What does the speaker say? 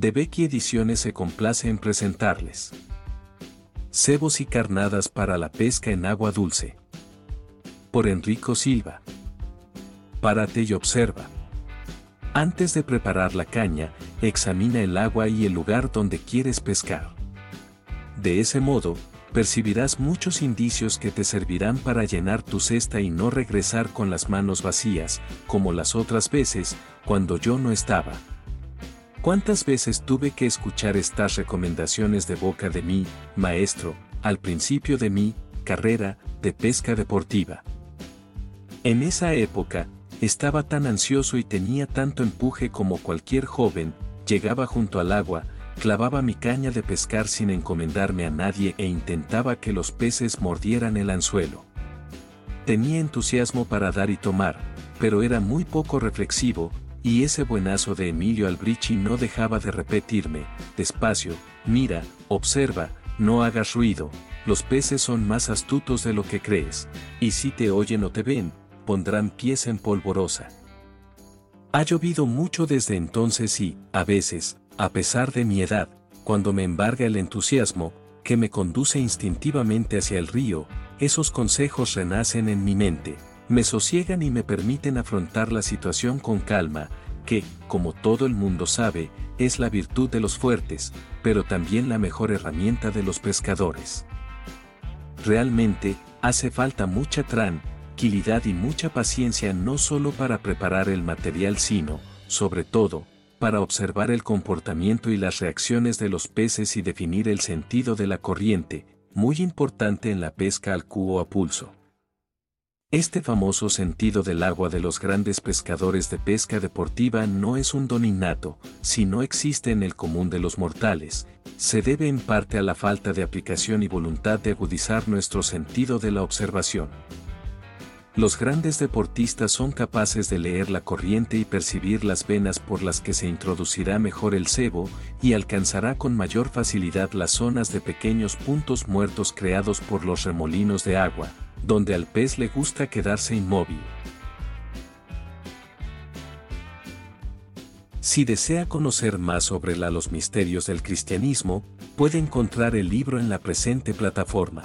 de Becky Ediciones se complace en presentarles. Cebos y carnadas para la pesca en agua dulce. Por Enrico Silva. Párate y observa. Antes de preparar la caña, examina el agua y el lugar donde quieres pescar. De ese modo, percibirás muchos indicios que te servirán para llenar tu cesta y no regresar con las manos vacías, como las otras veces, cuando yo no estaba. ¿Cuántas veces tuve que escuchar estas recomendaciones de boca de mí, maestro, al principio de mi carrera de pesca deportiva? En esa época, estaba tan ansioso y tenía tanto empuje como cualquier joven, llegaba junto al agua, clavaba mi caña de pescar sin encomendarme a nadie e intentaba que los peces mordieran el anzuelo. Tenía entusiasmo para dar y tomar, pero era muy poco reflexivo, y ese buenazo de Emilio Albrici no dejaba de repetirme, despacio, mira, observa, no hagas ruido, los peces son más astutos de lo que crees, y si te oyen o te ven, pondrán pies en polvorosa. Ha llovido mucho desde entonces y, a veces, a pesar de mi edad, cuando me embarga el entusiasmo, que me conduce instintivamente hacia el río, esos consejos renacen en mi mente, me sosiegan y me permiten afrontar la situación con calma, que, como todo el mundo sabe, es la virtud de los fuertes, pero también la mejor herramienta de los pescadores. Realmente, hace falta mucha tranquilidad y mucha paciencia no solo para preparar el material sino, sobre todo, para observar el comportamiento y las reacciones de los peces y definir el sentido de la corriente, muy importante en la pesca al cubo a pulso. Este famoso sentido del agua de los grandes pescadores de pesca deportiva no es un don innato, si no existe en el común de los mortales, se debe en parte a la falta de aplicación y voluntad de agudizar nuestro sentido de la observación. Los grandes deportistas son capaces de leer la corriente y percibir las venas por las que se introducirá mejor el cebo y alcanzará con mayor facilidad las zonas de pequeños puntos muertos creados por los remolinos de agua, donde al pez le gusta quedarse inmóvil. Si desea conocer más sobre la, los misterios del cristianismo, puede encontrar el libro en la presente plataforma.